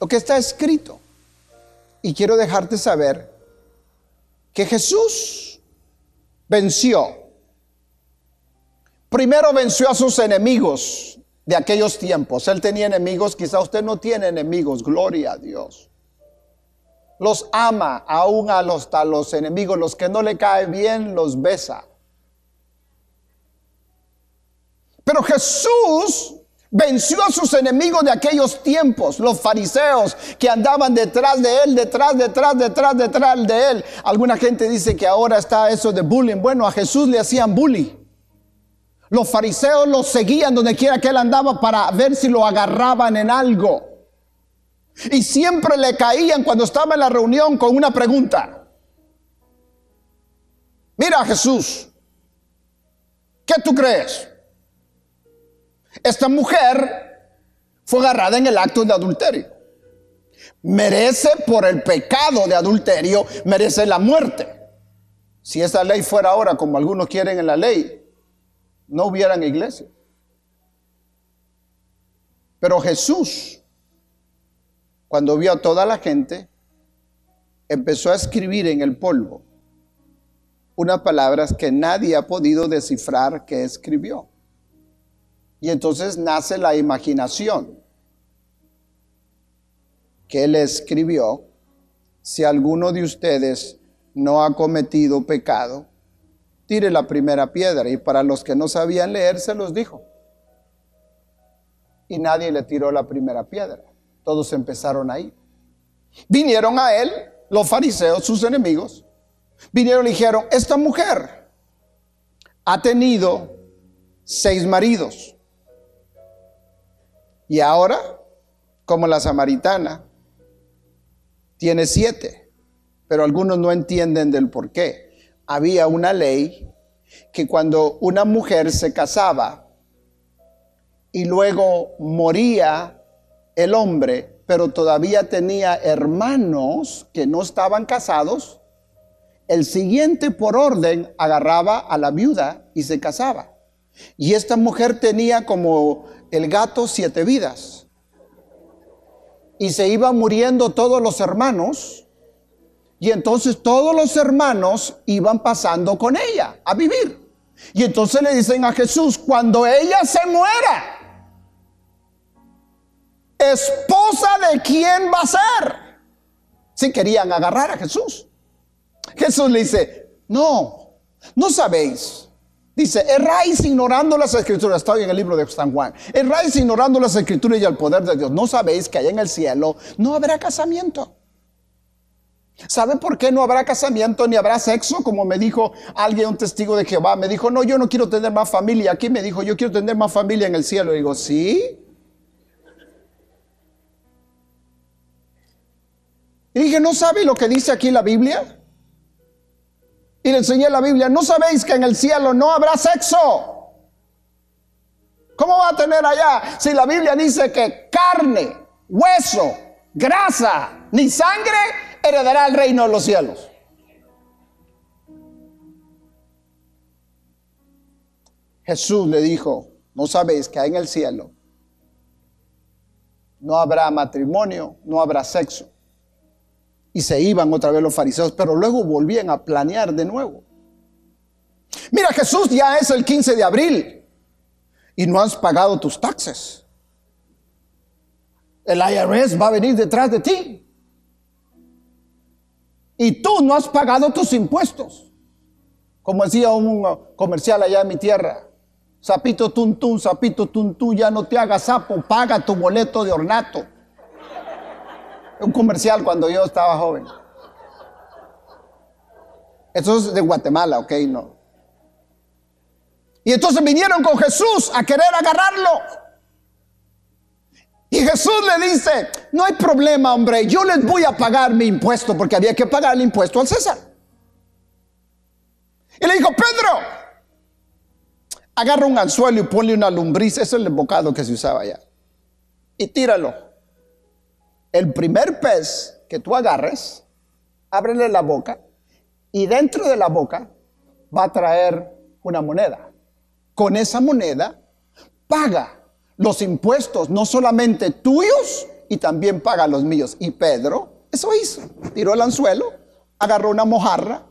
lo que está escrito. Y quiero dejarte saber que Jesús venció. Primero venció a sus enemigos de aquellos tiempos. Él tenía enemigos, quizá usted no tiene enemigos, gloria a Dios. Los ama aún a los, los enemigos, los que no le cae bien, los besa. Pero Jesús venció a sus enemigos de aquellos tiempos, los fariseos que andaban detrás de él, detrás, detrás, detrás, detrás de él. Alguna gente dice que ahora está eso de bullying. Bueno, a Jesús le hacían bullying. Los fariseos lo seguían donde quiera que él andaba para ver si lo agarraban en algo. Y siempre le caían cuando estaba en la reunión con una pregunta. Mira Jesús, ¿qué tú crees? Esta mujer fue agarrada en el acto de adulterio. Merece por el pecado de adulterio, merece la muerte. Si esa ley fuera ahora como algunos quieren en la ley, no hubieran iglesia. Pero Jesús, cuando vio a toda la gente, empezó a escribir en el polvo unas palabras que nadie ha podido descifrar que escribió. Y entonces nace la imaginación que él escribió, si alguno de ustedes no ha cometido pecado, tire la primera piedra. Y para los que no sabían leer, se los dijo. Y nadie le tiró la primera piedra. Todos empezaron ahí. Vinieron a él, los fariseos, sus enemigos. Vinieron y dijeron, esta mujer ha tenido seis maridos. Y ahora, como la samaritana, tiene siete, pero algunos no entienden del por qué. Había una ley que cuando una mujer se casaba y luego moría el hombre, pero todavía tenía hermanos que no estaban casados, el siguiente por orden agarraba a la viuda y se casaba. Y esta mujer tenía como el gato siete vidas. Y se iban muriendo todos los hermanos. Y entonces todos los hermanos iban pasando con ella a vivir. Y entonces le dicen a Jesús, cuando ella se muera, esposa de quién va a ser. Si querían agarrar a Jesús. Jesús le dice, no, no sabéis Dice, erráis ignorando las escrituras. Está en el libro de San Juan. Erráis ignorando las escrituras y el poder de Dios. No sabéis que allá en el cielo no habrá casamiento. ¿Sabe por qué no habrá casamiento ni habrá sexo? Como me dijo alguien, un testigo de Jehová, me dijo, no, yo no quiero tener más familia. Aquí me dijo, yo quiero tener más familia en el cielo. Y digo, ¿sí? Y dije, ¿no sabe lo que dice aquí la Biblia? Y le enseñé la Biblia, ¿no sabéis que en el cielo no habrá sexo? ¿Cómo va a tener allá si la Biblia dice que carne, hueso, grasa, ni sangre heredará el reino de los cielos? Jesús le dijo, ¿no sabéis que en el cielo no habrá matrimonio, no habrá sexo? Y se iban otra vez los fariseos, pero luego volvían a planear de nuevo. Mira, Jesús ya es el 15 de abril y no has pagado tus taxes. El IRS va a venir detrás de ti. Y tú no has pagado tus impuestos. Como decía un comercial allá en mi tierra. Sapito tuntún, sapito tuntún, ya no te hagas sapo, paga tu boleto de ornato un comercial cuando yo estaba joven. Eso es de Guatemala, ok, no. Y entonces vinieron con Jesús a querer agarrarlo. Y Jesús le dice, no hay problema, hombre, yo les voy a pagar mi impuesto, porque había que pagar el impuesto al César. Y le dijo, Pedro, agarra un anzuelo y ponle una lumbriz, ese es el bocado que se usaba allá, y tíralo. El primer pez que tú agarres, ábrele la boca, y dentro de la boca va a traer una moneda. Con esa moneda paga los impuestos, no solamente tuyos, y también paga los míos. Y Pedro, eso hizo, tiró el anzuelo, agarró una mojarra,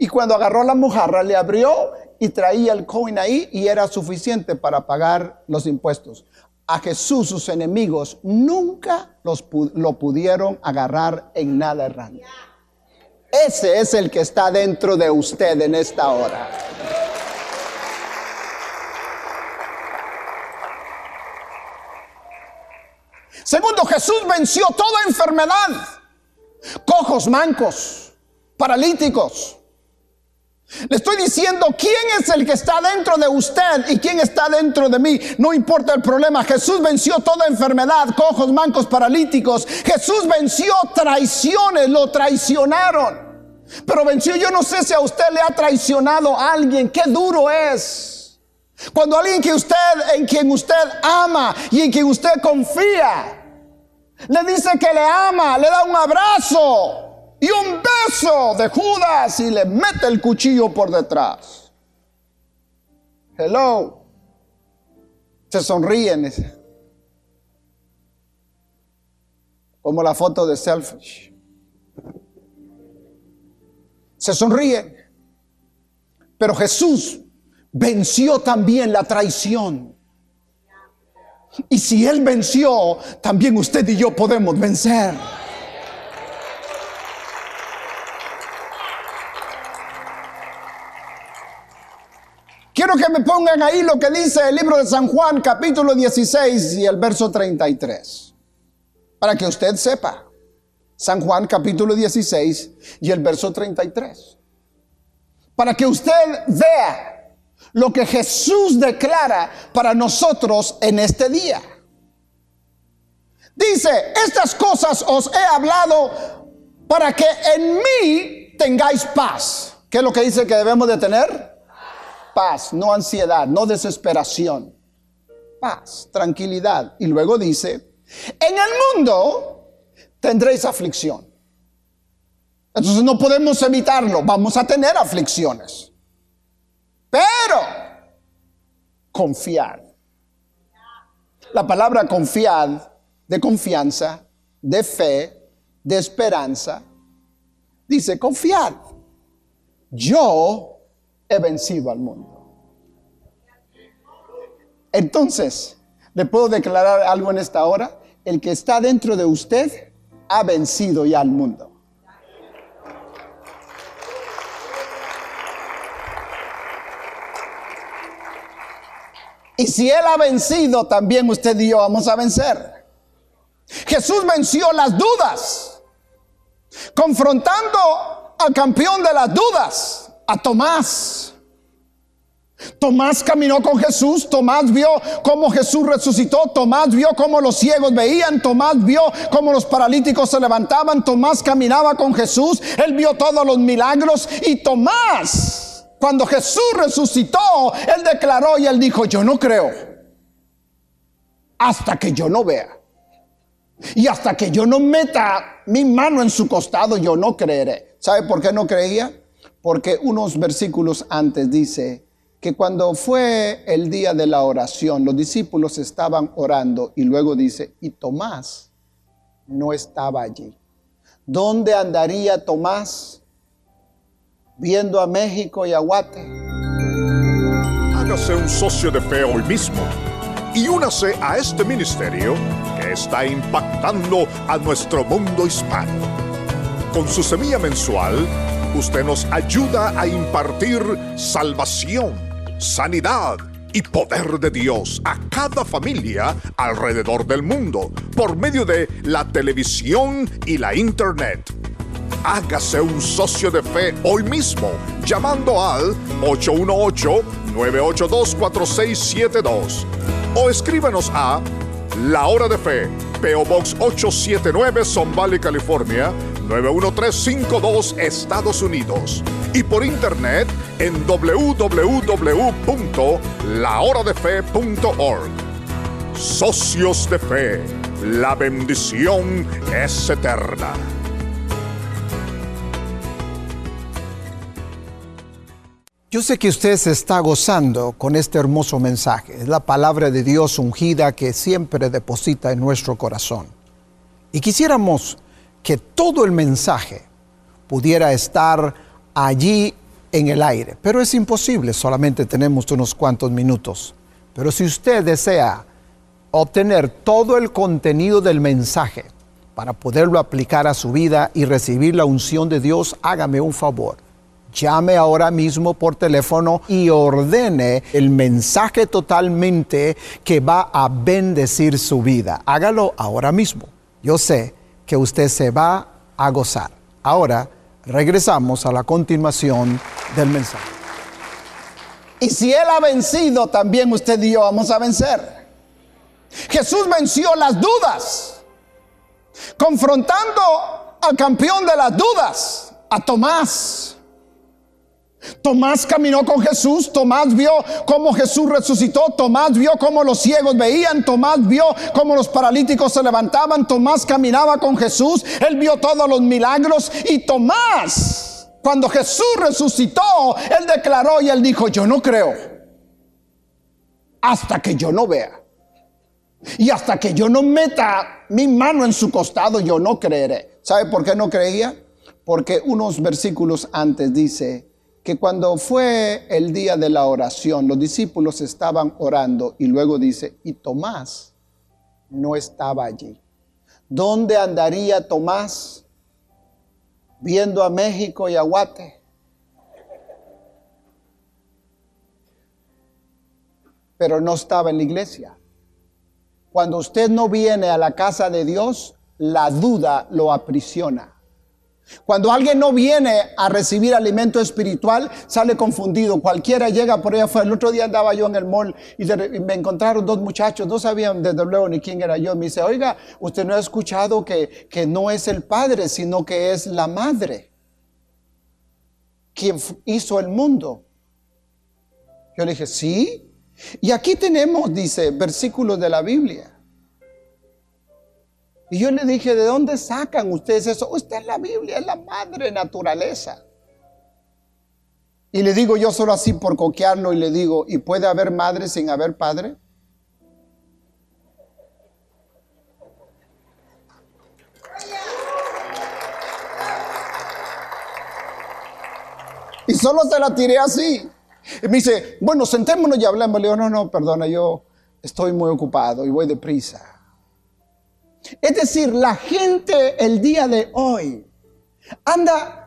y cuando agarró la mojarra le abrió y traía el coin ahí y era suficiente para pagar los impuestos. A Jesús sus enemigos nunca los, lo pudieron agarrar en nada errante. Ese es el que está dentro de usted en esta hora. Segundo, Jesús venció toda enfermedad. Cojos, mancos, paralíticos. Le estoy diciendo quién es el que está dentro de usted y quién está dentro de mí. No importa el problema. Jesús venció toda enfermedad, cojos, mancos, paralíticos. Jesús venció traiciones, lo traicionaron. Pero venció, yo no sé si a usted le ha traicionado a alguien. Qué duro es. Cuando alguien que usted, en quien usted ama y en quien usted confía, le dice que le ama, le da un abrazo y un beso de Judas y le mete el cuchillo por detrás. Hello. Se sonríen. Como la foto de Selfish se sonríen. Pero Jesús venció también la traición. Y si Él venció, también usted y yo podemos vencer. Quiero que me pongan ahí lo que dice el libro de San Juan, capítulo 16 y el verso 33, para que usted sepa. San Juan capítulo 16 y el verso 33. Para que usted vea lo que Jesús declara para nosotros en este día. Dice, estas cosas os he hablado para que en mí tengáis paz. ¿Qué es lo que dice que debemos de tener? Paz, no ansiedad, no desesperación. Paz, tranquilidad. Y luego dice, en el mundo tendréis aflicción. Entonces no podemos evitarlo, vamos a tener aflicciones. Pero confiad. La palabra confiad, de confianza, de fe, de esperanza, dice confiad. Yo he vencido al mundo. Entonces, ¿le puedo declarar algo en esta hora? El que está dentro de usted ha vencido ya al mundo. Y si Él ha vencido, también usted y yo vamos a vencer. Jesús venció las dudas, confrontando al campeón de las dudas, a Tomás. Tomás caminó con Jesús, Tomás vio cómo Jesús resucitó, Tomás vio cómo los ciegos veían, Tomás vio cómo los paralíticos se levantaban, Tomás caminaba con Jesús, él vio todos los milagros y Tomás, cuando Jesús resucitó, él declaró y él dijo, yo no creo hasta que yo no vea. Y hasta que yo no meta mi mano en su costado, yo no creeré. ¿Sabe por qué no creía? Porque unos versículos antes dice, que cuando fue el día de la oración, los discípulos estaban orando y luego dice, y Tomás no estaba allí. ¿Dónde andaría Tomás viendo a México y a Guate? Hágase un socio de fe hoy mismo y únase a este ministerio que está impactando a nuestro mundo hispano. Con su semilla mensual, usted nos ayuda a impartir salvación sanidad y poder de Dios a cada familia alrededor del mundo por medio de la televisión y la internet. Hágase un socio de fe hoy mismo llamando al 818-982-4672 o escríbanos a La Hora de Fe, PO Box 879, Son Valley, California, 91352, Estados Unidos. Y por internet en www.lahoradefe.org. Socios de Fe, la bendición es eterna. Yo sé que usted se está gozando con este hermoso mensaje. Es la palabra de Dios ungida que siempre deposita en nuestro corazón. Y quisiéramos que todo el mensaje pudiera estar allí en el aire, pero es imposible, solamente tenemos unos cuantos minutos. Pero si usted desea obtener todo el contenido del mensaje para poderlo aplicar a su vida y recibir la unción de Dios, hágame un favor llame ahora mismo por teléfono y ordene el mensaje totalmente que va a bendecir su vida. Hágalo ahora mismo. Yo sé que usted se va a gozar. Ahora regresamos a la continuación del mensaje. Y si Él ha vencido, también usted y yo vamos a vencer. Jesús venció las dudas, confrontando al campeón de las dudas, a Tomás. Tomás caminó con Jesús, Tomás vio cómo Jesús resucitó, Tomás vio cómo los ciegos veían, Tomás vio cómo los paralíticos se levantaban, Tomás caminaba con Jesús, él vio todos los milagros y Tomás, cuando Jesús resucitó, él declaró y él dijo, yo no creo hasta que yo no vea. Y hasta que yo no meta mi mano en su costado, yo no creeré. ¿Sabe por qué no creía? Porque unos versículos antes dice, que cuando fue el día de la oración, los discípulos estaban orando y luego dice, y Tomás no estaba allí. ¿Dónde andaría Tomás viendo a México y a Guate? Pero no estaba en la iglesia. Cuando usted no viene a la casa de Dios, la duda lo aprisiona. Cuando alguien no viene a recibir alimento espiritual, sale confundido. Cualquiera llega por allá afuera. El otro día andaba yo en el mall y, me encontraron dos muchachos, no sabían desde luego ni quién era yo. Me dice, oiga, usted no ha escuchado que, que no es el padre, sino que es la madre quien hizo el mundo. Yo le dije, sí. Y aquí tenemos, dice, versículos de la Biblia. Y yo le dije, ¿de dónde sacan ustedes eso? Usted es la Biblia, es la madre naturaleza. Y le digo yo solo así por coquearlo y le digo, ¿y puede haber madre sin haber padre? Y solo se la tiré así. Y me dice, bueno, sentémonos y hablemos. Le digo, no, no, perdona, yo estoy muy ocupado y voy deprisa. Es decir, la gente el día de hoy anda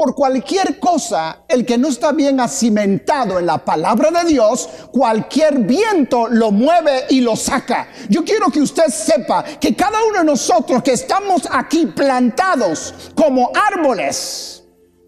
por cualquier cosa, el que no está bien acimentado en la palabra de Dios, cualquier viento lo mueve y lo saca. Yo quiero que usted sepa que cada uno de nosotros que estamos aquí plantados como árboles,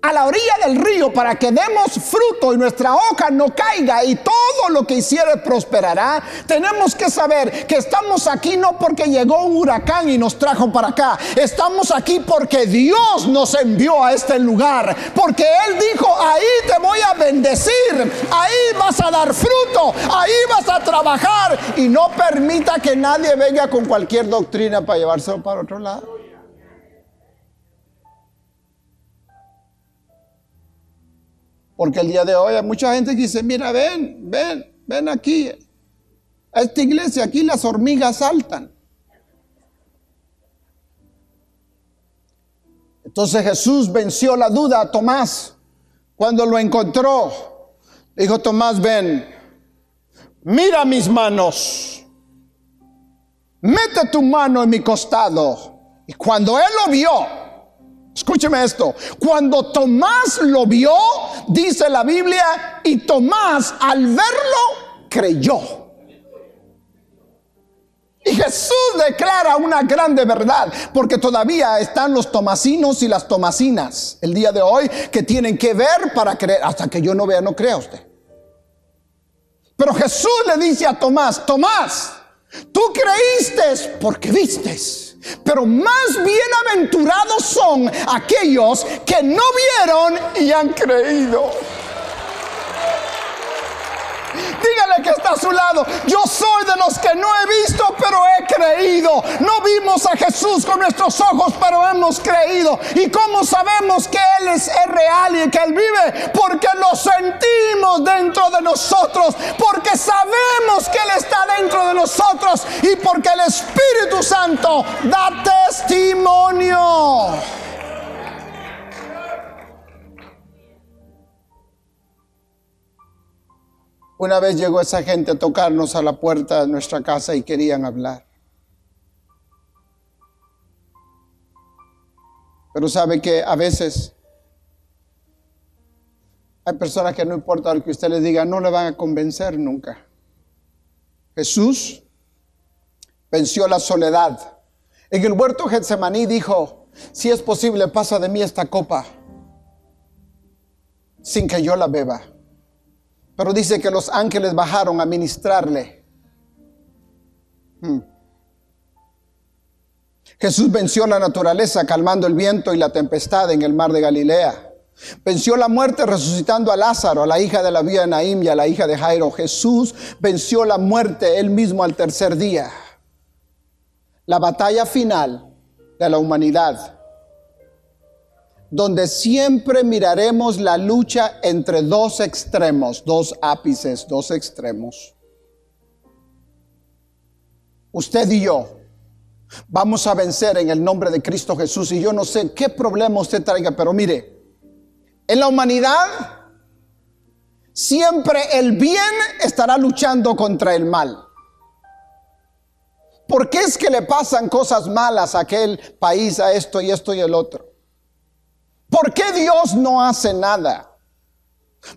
a la orilla del río para que demos fruto y nuestra hoja no caiga y todo lo que hiciere prosperará, tenemos que saber que estamos aquí no porque llegó un huracán y nos trajo para acá, estamos aquí porque Dios nos envió a este lugar, porque Él dijo, ahí te voy a bendecir, ahí vas a dar fruto, ahí vas a trabajar. Y no permita que nadie venga con cualquier doctrina para llevárselo para otro lado. Porque el día de hoy hay mucha gente que dice, mira, ven, ven, ven aquí. A esta iglesia, aquí las hormigas saltan. Entonces Jesús venció la duda a Tomás cuando lo encontró. Dijo Tomás, ven, mira mis manos, mete tu mano en mi costado. Y cuando él lo vio, Escúcheme esto. Cuando Tomás lo vio, dice la Biblia, y Tomás al verlo creyó. Y Jesús declara una grande verdad, porque todavía están los tomasinos y las tomasinas el día de hoy que tienen que ver para creer. Hasta que yo no vea, no crea usted. Pero Jesús le dice a Tomás, Tomás, tú creíste porque vistes. Pero más bienaventurados son aquellos que no vieron y han creído. Dígale que está a su lado. Yo soy de los que no he visto, pero he creído. No vimos a Jesús con nuestros ojos, pero hemos creído. ¿Y cómo sabemos que Él es, real y que Él vive? Porque lo sentimos dentro de nosotros. Porque sabemos que Él está dentro de nosotros. Y porque el Espíritu Santo da testimonio. Una vez llegó esa gente a tocarnos a la puerta de nuestra casa y querían hablar. Pero sabe que a veces hay personas que no importa lo que usted les diga, no le van a convencer nunca. Jesús venció la soledad. En el huerto Getsemaní dijo, si es posible, pasa de mí esta copa sin que yo la beba. Pero dice que los ángeles bajaron a ministrarle. Hmm. Jesús venció la naturaleza calmando el viento y la tempestad en el mar de Galilea. Venció la muerte resucitando a Lázaro, a la hija de la vía de Naim y a la hija de Jairo. Jesús venció la muerte él mismo al tercer día. La batalla final de la humanidad donde siempre miraremos la lucha entre dos extremos, dos ápices, dos extremos. Usted y yo vamos a vencer en el nombre de Cristo Jesús y yo no sé qué problema usted traiga, pero mire, en la humanidad siempre el bien estará luchando contra el mal. ¿Por qué es que le pasan cosas malas a aquel país, a esto y esto y el otro? ¿Por qué Dios no hace nada?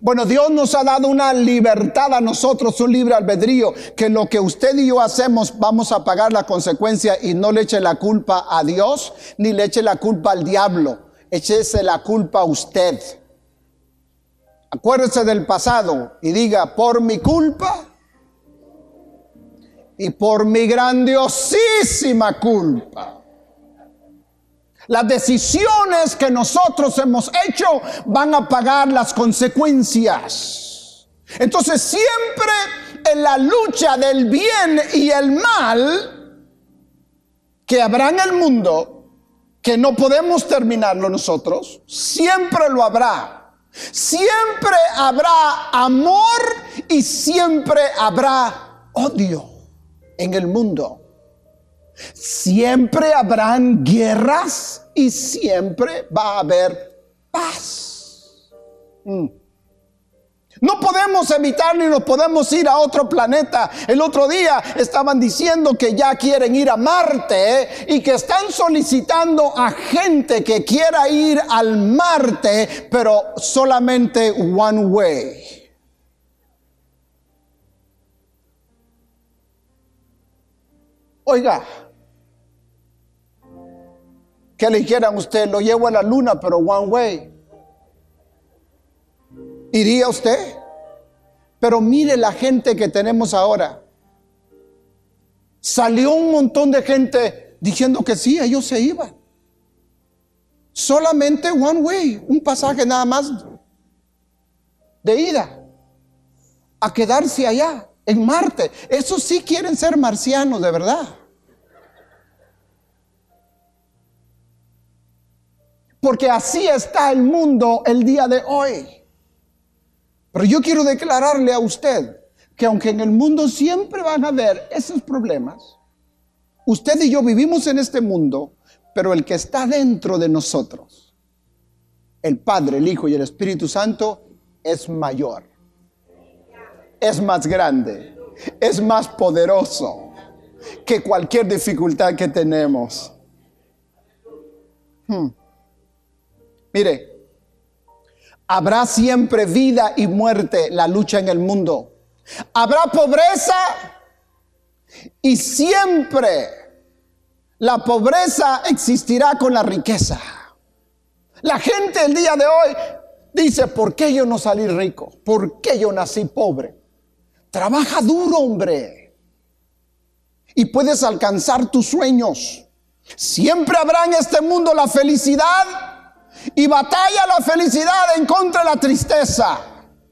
Bueno, Dios nos ha dado una libertad a nosotros, un libre albedrío, que lo que usted y yo hacemos vamos a pagar la consecuencia y no le eche la culpa a Dios ni le eche la culpa al diablo. Échese la culpa a usted. Acuérdese del pasado y diga, por mi culpa y por mi grandiosísima culpa las decisiones que nosotros hemos hecho van a pagar las consecuencias. Entonces siempre en la lucha del bien y el mal que habrá en el mundo, que no podemos terminarlo nosotros, siempre lo habrá. Siempre habrá amor y siempre habrá odio en el mundo. Siempre habrán guerras y siempre va a haber paz. Mm. No podemos evitar ni nos podemos ir a otro planeta. El otro día estaban diciendo que ya quieren ir a Marte y que están solicitando a gente que quiera ir al Marte, pero solamente one way. Oiga, que le dijeran usted, lo llevo a la luna, pero one way. ¿Iría usted? Pero mire la gente que tenemos ahora. Salió un montón de gente diciendo que sí, ellos se iban. Solamente one way, un pasaje nada más de ida a quedarse allá en Marte. Esos sí quieren ser marcianos de verdad. Porque así está el mundo el día de hoy. Pero yo quiero declararle a usted que aunque en el mundo siempre van a haber esos problemas, usted y yo vivimos en este mundo, pero el que está dentro de nosotros, el Padre, el Hijo y el Espíritu Santo, es mayor, es más grande, es más poderoso que cualquier dificultad que tenemos. Hmm. Mire, habrá siempre vida y muerte la lucha en el mundo. Habrá pobreza y siempre la pobreza existirá con la riqueza. La gente el día de hoy dice, ¿por qué yo no salí rico? ¿Por qué yo nací pobre? Trabaja duro, hombre. y puedes alcanzar tus sueños. Siempre habrá en este mundo la felicidad y batalla la felicidad en contra de la tristeza.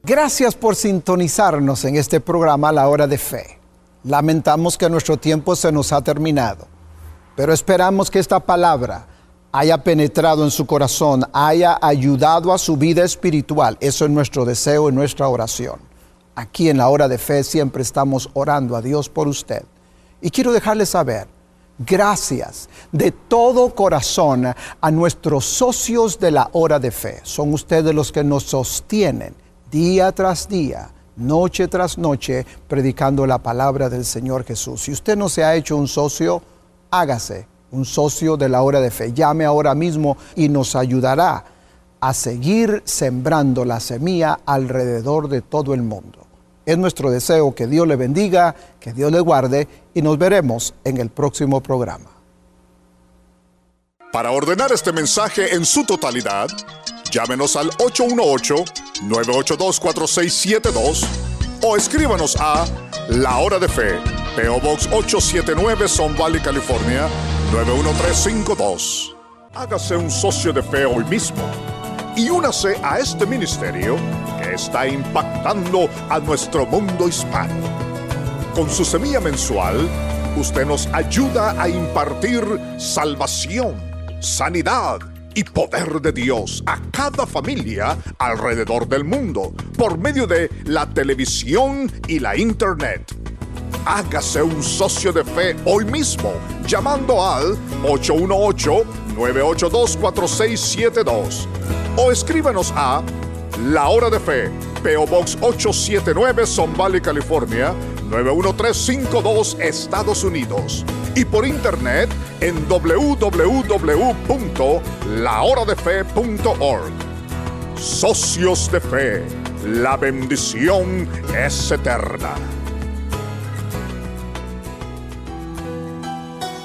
Gracias por sintonizarnos en este programa La Hora de Fe. Lamentamos que nuestro tiempo se nos ha terminado, pero esperamos que esta palabra haya penetrado en su corazón, haya ayudado a su vida espiritual. Eso es nuestro deseo y nuestra oración. Aquí en la hora de fe siempre estamos orando a Dios por usted. Y quiero dejarle saber, gracias de todo corazón a nuestros socios de la hora de fe. Son ustedes los que nos sostienen día tras día, noche tras noche, predicando la palabra del Señor Jesús. Si usted no se ha hecho un socio, hágase un socio de la hora de fe. Llame ahora mismo y nos ayudará a seguir sembrando la semilla alrededor de todo el mundo. Es nuestro deseo que Dios le bendiga, que Dios le guarde y nos veremos en el próximo programa. Para ordenar este mensaje en su totalidad, llámenos al 818-982-4672 o escríbanos a La Hora de Fe, PO Box 879 Son Valley, California 91352. Hágase un socio de fe hoy mismo y únase a este ministerio que está impactando a nuestro mundo hispano. Con su semilla mensual, usted nos ayuda a impartir salvación, sanidad y poder de Dios a cada familia alrededor del mundo por medio de la televisión y la internet. Hágase un socio de fe hoy mismo llamando al 818-982-4672 o escríbanos a La Hora de Fe, PO Box 879, Son Valley, California 91352, Estados Unidos. Y por internet en www.lahoradefe.org. Socios de Fe, la bendición es eterna.